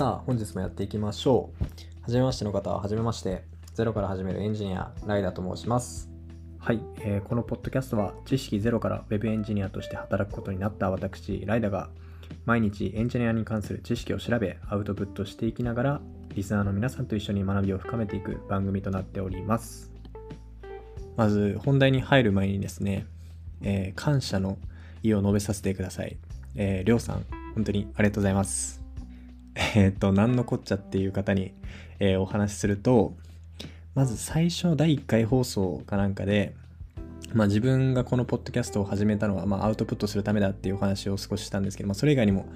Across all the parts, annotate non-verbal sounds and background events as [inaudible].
さあ、本日もやっていきましょう。はじめましての方は、はじめまして。ゼロから始めるエンジニア、ライダーと申します。はい、えーこのポッドキャストは知識ゼロから Web エンジニアとして働くことになった私、ライダーが毎日エンジニアに関する知識を調べ、アウトプットしていきながら、リスナーの皆さんと一緒に学びを深めていく番組となっております。まず、本題に入る前にですね、えー感謝の意を述べさせてください。えーりょうさん、本当にありがとうございます。えーと、何のこっちゃっていう方に、えーお話しすると、まず最初の第1回放送かなんかで、まあ、自分がこのポッドキャストを始めたのは、まあ、アウトプットするためだっていうお話を少ししたんですけど、まあ、それ以外にも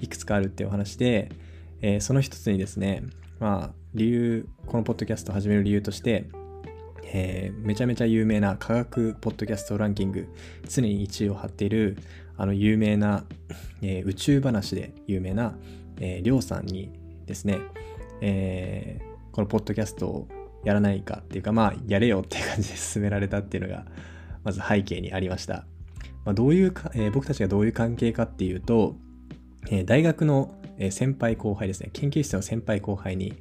いくつかあるっていうお話で、えーその一つにですね、まあ、理由、このポッドキャストを始める理由として、えーめちゃめちゃ有名な科学ポッドキャストランキング、常に1位を張っている、あの有名な、えー宇宙話で有名な、りょうさんにですね、えーこのポッドキャストをやらないかっていうか、まあ、やれよっていう感じで勧められたっていうのが、まず背景にありました。まあ、どういうか、えー僕たちがどういう関係かっていうと、えー大学の先輩後輩ですね、研究室の先輩後輩に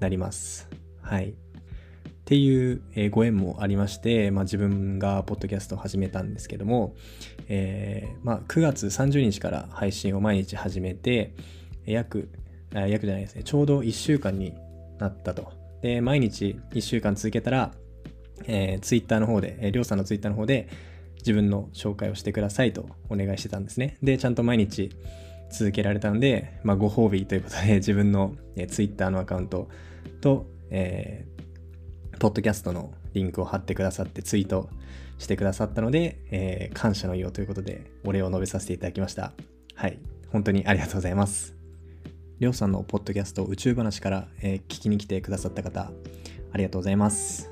なります。はい。っていう、ご縁もありまして、まあ、自分がポッドキャストを始めたんですけども、えーまあ、9月30日から配信を毎日始めて、約、約じゃないですね、ちょうど1週間になったと。で、毎日1週間続けたら、えー、ツイッターの方で、えりょうさんのツイッターの方で自分の紹介をしてくださいとお願いしてたんですね。で、ちゃんと毎日続けられたんで、まあ、ご褒美ということで [laughs] 自分の、えー、ツイッターのアカウントと、えーポッドキャストのリンクを貼ってくださってツイートしてくださったので、えー感謝の意をということでお礼を述べさせていただきました。はい。本当にありがとうございます。りょうさんのポッドキャスト宇宙話から、えー聞きに来てくださった方、ありがとうございます。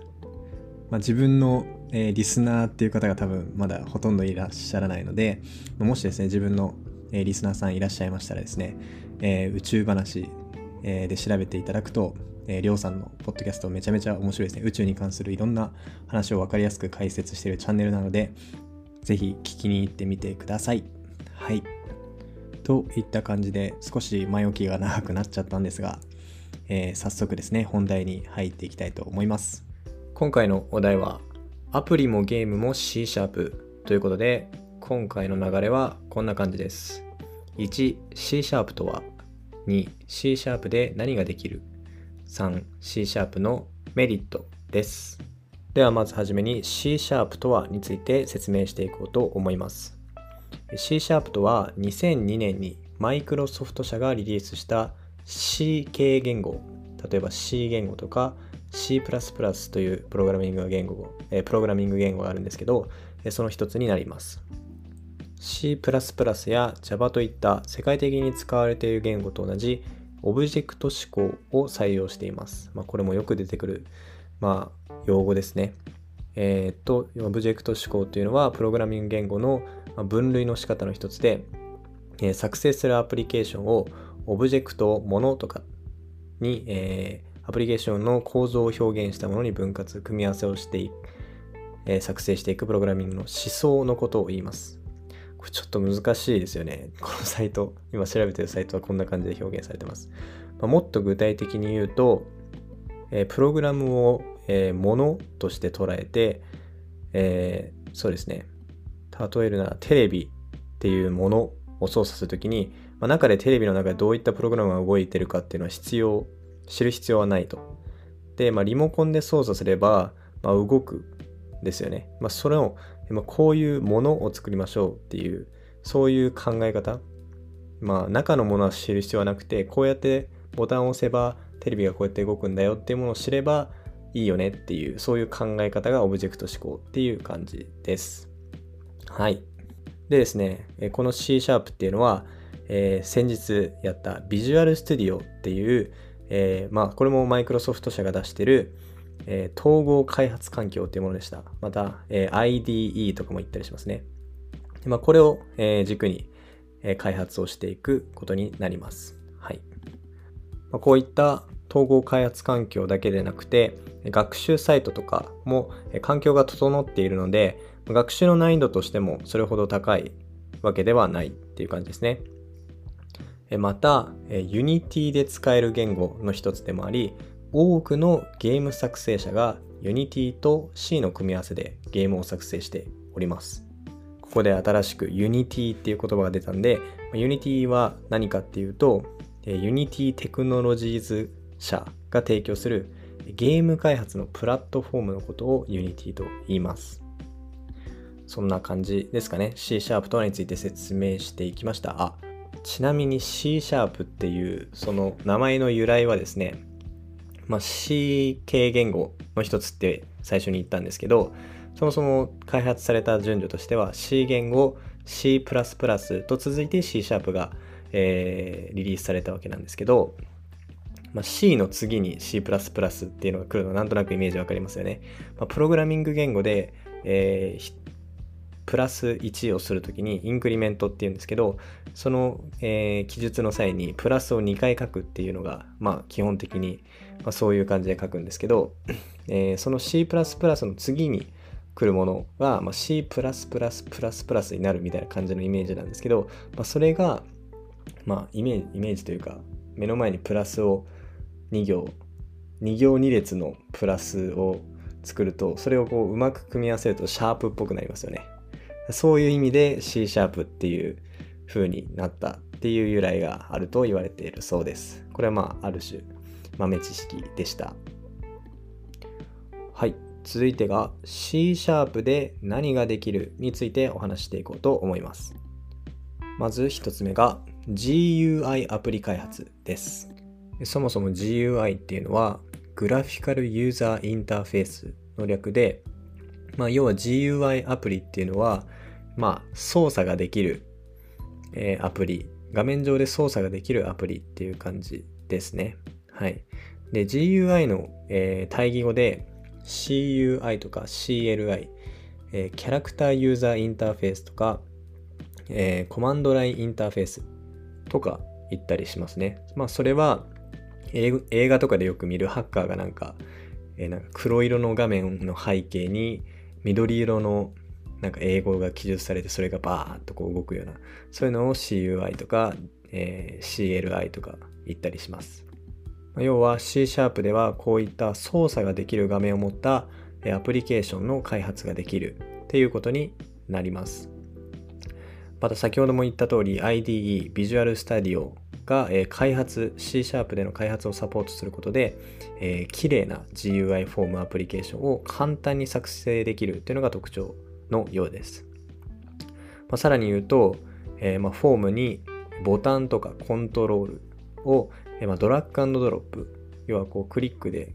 まあ、自分の、えーリスナーっていう方が多分まだほとんどいらっしゃらないので、もしですね、自分の、えーリスナーさんいらっしゃいましたらですね、えー宇宙話、えーで調べていただくと、えーりょうさんのポッドキャストめちゃめちゃ面白いですね。宇宙に関するいろんな話を分かりやすく解説しているチャンネルなので、ぜひ聞きに行ってみてください。はい。といった感じで少し前置きが長くなっちゃったんですが、えー早速ですね、本題に入っていきたいと思います。今回のお題は、アプリもゲームも C シャープということで、今回の流れはこんな感じです。1、C シャープとは、2、C シャープで何ができる ?3、C シャープのメリットです。ではまずはじめに C シャープとはについて説明していこうと思います。C シャープとは2002年にマイクロソフト社がリリースした C 系言語、例えば C 言語とか C++ というプログラミング言語、えプログラミング言語があるんですけど、えその一つになります。C++ や Java といった世界的に使われている言語と同じオブジェクト思考を採用しています。まあ、これもよく出てくる、まあ、用語ですね。えーっと、オブジェクト思考というのはプログラミング言語の分類の仕方の一つで、えー作成するアプリケーションをオブジェクト、ものとかに、えーアプリケーションの構造を表現したものに分割、組み合わせをしていえー作成していくプログラミングの思想のことを言います。これちょっと難しいですよね。このサイト、今調べてるサイトはこんな感じで表現されてます。まあもっと具体的に言うと、えープログラムを、えーものとして捉えて、えーそうですね。例えるならテレビっていうものを操作するときに、まあ、中でテレビの中でどういったプログラムが動いてるかっていうのは必要、知る必要はないと。で、まあ、リモコンで操作すれば、まあ、動くですよね。まあ、それを、まあ、こういうものを作りましょうっていう、そういう考え方。まあ、中のものは知る必要はなくて、こうやってボタンを押せばテレビがこうやって動くんだよっていうものを知ればいいよねっていう、そういう考え方がオブジェクト思考っていう感じです。はい。でですね、この C シャープっていうのは、えー先日やった Visual Studio っていう、えーまあ、これもマイクロソフト社が出してる、えー統合開発環境っていうものでした。また、え IDE とかも言ったりしますね。でまあ、これを、え軸に、え開発をしていくことになります。はい。まあ、こういった統合開発環境だけでなくて、学習サイトとかも環境が整っているので、学習の難易度としてもそれほど高いわけではないっていう感じですね。また、Unity で使える言語の一つでもあり、多くのゲーム作成者が Unity と C の組み合わせでゲームを作成しております。ここで新しく Unity っていう言葉が出たんで、Unity は何かっていうと、Unity テクノロジーズ社が提供するゲーム開発のプラットフォームのことを Unity と言います。そんな感じですかね。C シャープとはについて説明していきました。あ、ちなみに C シャープっていうその名前の由来はですね、まあ、C 系言語の一つって最初に言ったんですけど、そもそも開発された順序としては C 言語、C++ と続いて C シャープが、えー、リリースされたわけなんですけど、まあ、C の次に C++ っていうのが来るのはなんとなくイメージわかりますよね。まあ、プログラミング言語で、えー、プラス1をするときにインクリメントっていうんですけど、その、えー、記述の際にプラスを2回書くっていうのが、まあ基本的に、まあ、そういう感じで書くんですけど、えー、その C++ の次に来るものが、まあ、C+++++ になるみたいな感じのイメージなんですけど、まあ、それが、まあイメージ、イメージというか、目の前にプラスを2行、2行2列のプラスを作ると、それをこううまく組み合わせるとシャープっぽくなりますよね。そういう意味で C シャープっていう風になったっていう由来があると言われているそうです。これはまあある種豆知識でした。はい。続いてが C シャープで何ができるについてお話していこうと思います。まず一つ目が GUI アプリ開発です。そもそも GUI っていうのはグラフィカルユーザーインターフェースの略で、まあ、要は GUI アプリっていうのはまあ、操作ができる、え、アプリ、画面上で操作ができるアプリっていう感じですね。はい。で、GUI の、えー、対義語で CUI とか CLI、えー、キャラクターユーザーインターフェースとか、えー、コマンドラインインターフェースとか言ったりしますね。まあ、それは映画とかでよく見るハッカーがなんか、えー、なんか黒色の画面の背景に緑色のなんか英語が記述されてそれがバーッとこう動くようなそういうのを CUI とか、えー、CLI とか言ったりします。要は C シャープではこういった操作ができる画面を持ったアプリケーションの開発ができるっていうことになります。また先ほども言った通り IDE、Visual Studio が、え、開発、C シャープでの開発をサポートすることで、えー、綺麗な GUI フォームアプリケーションを簡単に作成できるっていうのが特徴のようです。まあ、さらに言うと、えー、まフォームにボタンとかコントロールを、えー、まドラッグドロップ、要はこうクリックで、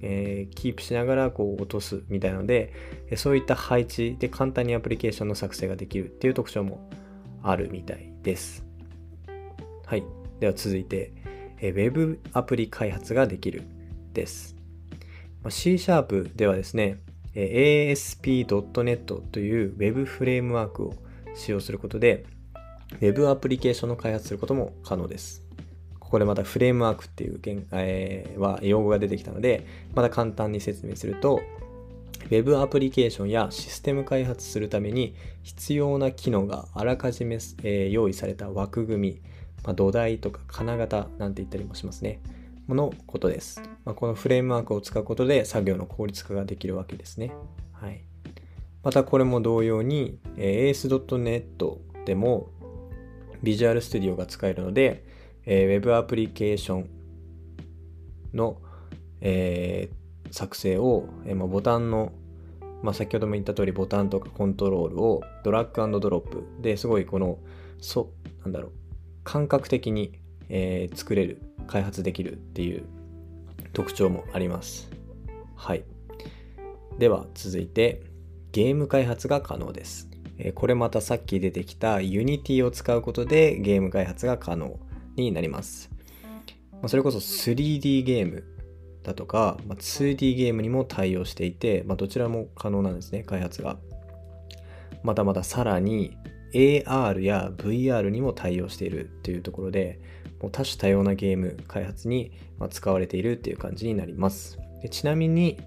えー、キープしながらこう落とすみたいなので、そういった配置で簡単にアプリケーションの作成ができるっていう特徴もあるみたいです。はい。では続いて、えー、Web アプリ開発ができるです。ま C シャープではですねえ、ASP.NET という Web フレームワークを使用することで Web アプリケーションの開発することも可能です。ここでまたフレームワークっていう、えー、は用語が出てきたので、また簡単に説明すると、Web アプリケーションやシステム開発するために必要な機能があらかじめ、えー、用意された枠組み、まあ、土台とか金型なんて言ったりもしますね。のことです。まあ、このフレームワークを使うことで作業の効率化ができるわけですね。はい、またこれも同様に、えー、AS.NET でも Visual Studio が使えるので、えー、Web アプリケーションの、えー、作成を、えまあ、ボタンの、まあ、先ほども言った通りボタンとかコントロールをドラッグドロップですごいこのそなんだろう感覚的に、えー、作れる開発できるっていう特徴もあります。はい。では続いてゲーム開発が可能です。これまたさっき出てきた Unity を使うことでゲーム開発が可能になります。それこそ 3D ゲームだとかま 2D ゲームにも対応していて、まあ、どちらも可能なんですね、開発が。またまたさらに AR や VR にも対応しているというところで、もう多種多様なゲーム開発に使われているっていう感じになります。でちなみに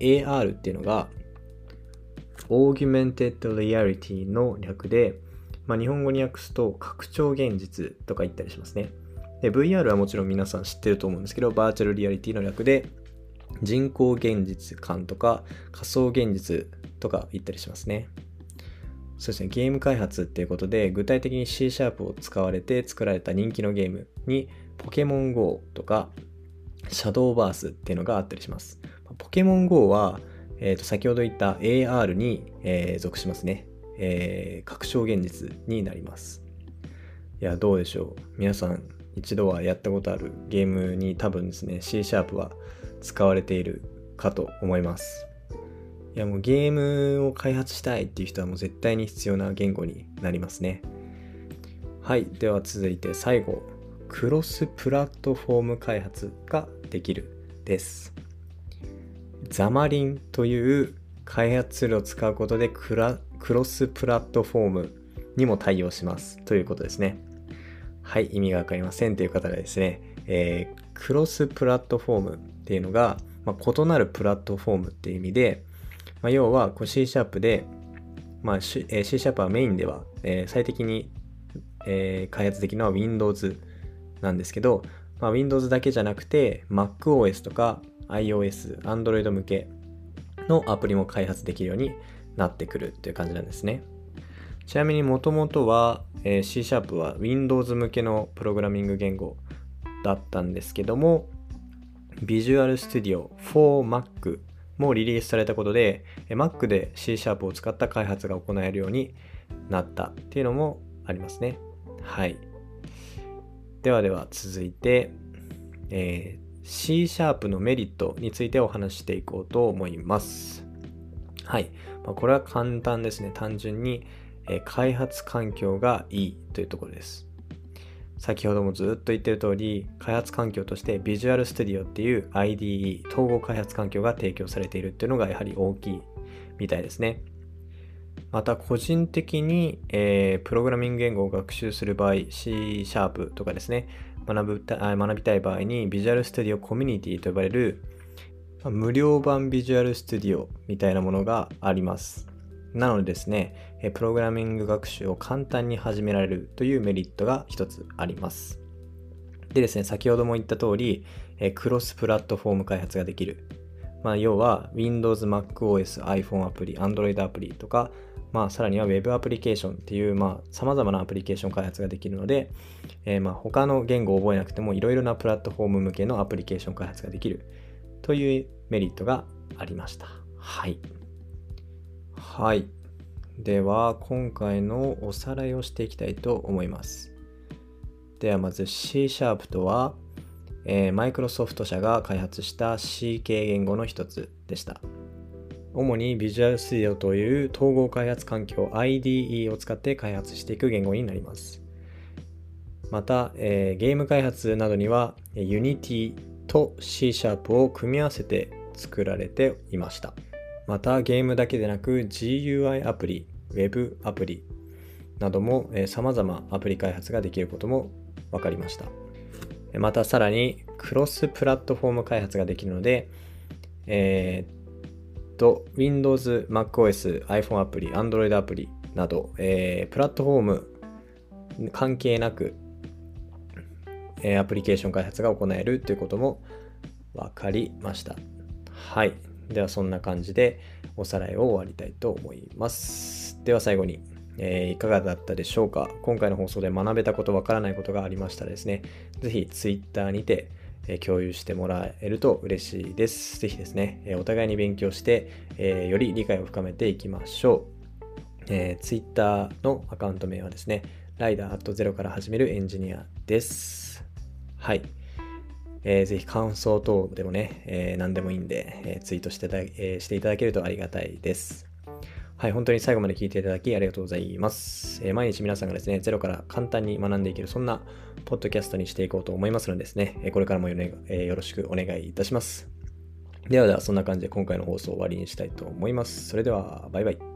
AR っていうのが Augmented Reality の略で、まあ、日本語に訳すと拡張現実とか言ったりしますね。で、VR はもちろん皆さん知ってると思うんですけど、バーチャルリアリティの略で、人工現実感とか仮想現実とか言ったりしますね。そうですね、ゲーム開発っていうことで、具体的に C シャープを使われて作られた人気のゲームに、ポケモン GO とか、シャドーバースっていうのがあったりします。ポケモン GO は、えー、と先ほど言った AR に、えー、属しますね。えー、拡張現実になります。いや、どうでしょう。皆さん、一度はやったことあるゲームに多分ですね、C シャープは使われているかと思います。いや、もうゲームを開発したいっていう人はもう絶対に必要な言語になりますね。はい。では続いて最後。クロスプラットフォーム開発ができるです。ザマリンという開発ツールを使うことでクロスプラットフォームにも対応しますということですね。はい、意味がわかりませんという方がですね、えー、クロスプラットフォームっていうのが、まあ、異なるプラットフォームっていう意味で、まあ、要はこう C シャープで、まあ、C シャープはメインでは、えー、最適に、えー、開発できるのは Windows なんですけど、まあ、Windows だけじゃなくて MacOS とか iOS、Android 向けのアプリも開発できるようになってくるっていう感じなんですね。ちなみにもともとは、えー、C シャープは Windows 向けのプログラミング言語だったんですけども、Visual Studio for Mac もリリースされたことで、Mac で C シャープを使った開発が行えるようになったっていうのもありますね。はい。ではでは続いて、えー、C シャープのメリットについてお話していこうと思います。はい。まあ、これは簡単ですね。単純に、え、開発環境がいいというところです。先ほどもずっと言ってる通り、開発環境として Visual Studio っていう IDE、統合開発環境が提供されているっていうのがやはり大きいみたいですね。また個人的に、えー、プログラミング言語を学習する場合 C シャープとかですね学ぶ学びたい場合に Visual Studio Community と呼ばれる無料版 Visual Studio みたいなものがありますなのでですねプログラミング学習を簡単に始められるというメリットが一つありますでですね先ほども言った通りクロスプラットフォーム開発ができるまあ、要は Windows、MacOS、iPhone アプリ、Android アプリとかまあ、さらには Web アプリケーションっていう、まあ、様々なアプリケーション開発ができるので、えー、まあ、他の言語を覚えなくてもいろいろなプラットフォーム向けのアプリケーション開発ができるというメリットがありました。はい。はい。では、今回のおさらいをしていきたいと思います。では、まず C シャープとは、えー、マイクロソフト社が開発した C 系言語の一つでした。主に Visual Studio という統合開発環境 IDE を使って開発していく言語になります。また、えー、ゲーム開発などには Unity と C シャープを組み合わせて作られていました。またゲームだけでなく GUI アプリ、Web アプリなども、えー、様々アプリ開発ができることも分かりました。またさらにクロスプラットフォーム開発ができるので、えーと Windows、MacOS、iPhone アプリ、Android アプリなど、えー、プラットフォーム関係なく、えー、アプリケーション開発が行えるということも分かりました。はい。ではそんな感じでおさらいを終わりたいと思います。では最後に、えー、いかがだったでしょうか？今回の放送で学べたことわからないことがありましたらですね、ぜひ Twitter にて、え共有してもらえると嬉しいです。ぜひですね、えお互いに勉強して、えより理解を深めていきましょう。えー、Twitter のアカウント名はですね、ライダーアットゼロから始めるエンジニアです。はい。えー、ぜひ感想等でもね、えー、何でもいいんで、えー、ツイートしてた、え、していただけるとありがたいです。はい、本当に最後まで聞いていただきありがとうございます。え、毎日皆さんがですね、ゼロから簡単に学んでいける、そんなポッドキャストにしていこうと思いますのでですね、えこれからもよ,、ねえ、よろしくお願いいたします。ではでは、そんな感じで今回の放送を終わりにしたいと思います。それでは、バイバイ。